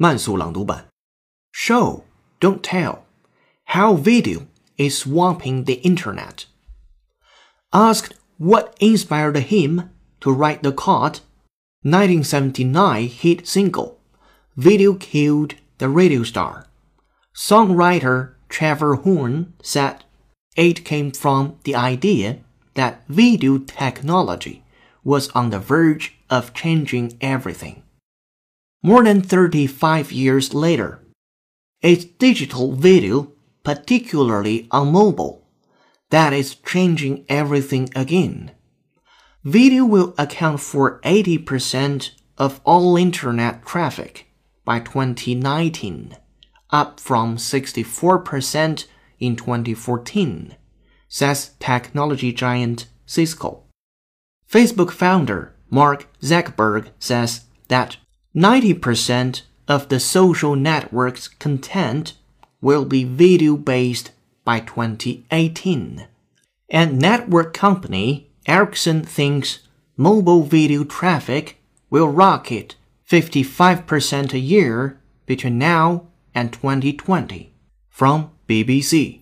慢速朗读版。Show, don't tell, how video is swamping the internet. Asked what inspired him to write the Caught, 1979 hit single, Video Killed the Radio Star. Songwriter Trevor Horn said it came from the idea that video technology was on the verge of changing everything. More than 35 years later, it's digital video, particularly on mobile, that is changing everything again. Video will account for 80% of all internet traffic by 2019, up from 64% in 2014, says technology giant Cisco. Facebook founder Mark Zuckerberg says that 90% of the social network's content will be video based by 2018. And network company Ericsson thinks mobile video traffic will rocket 55% a year between now and 2020. From BBC.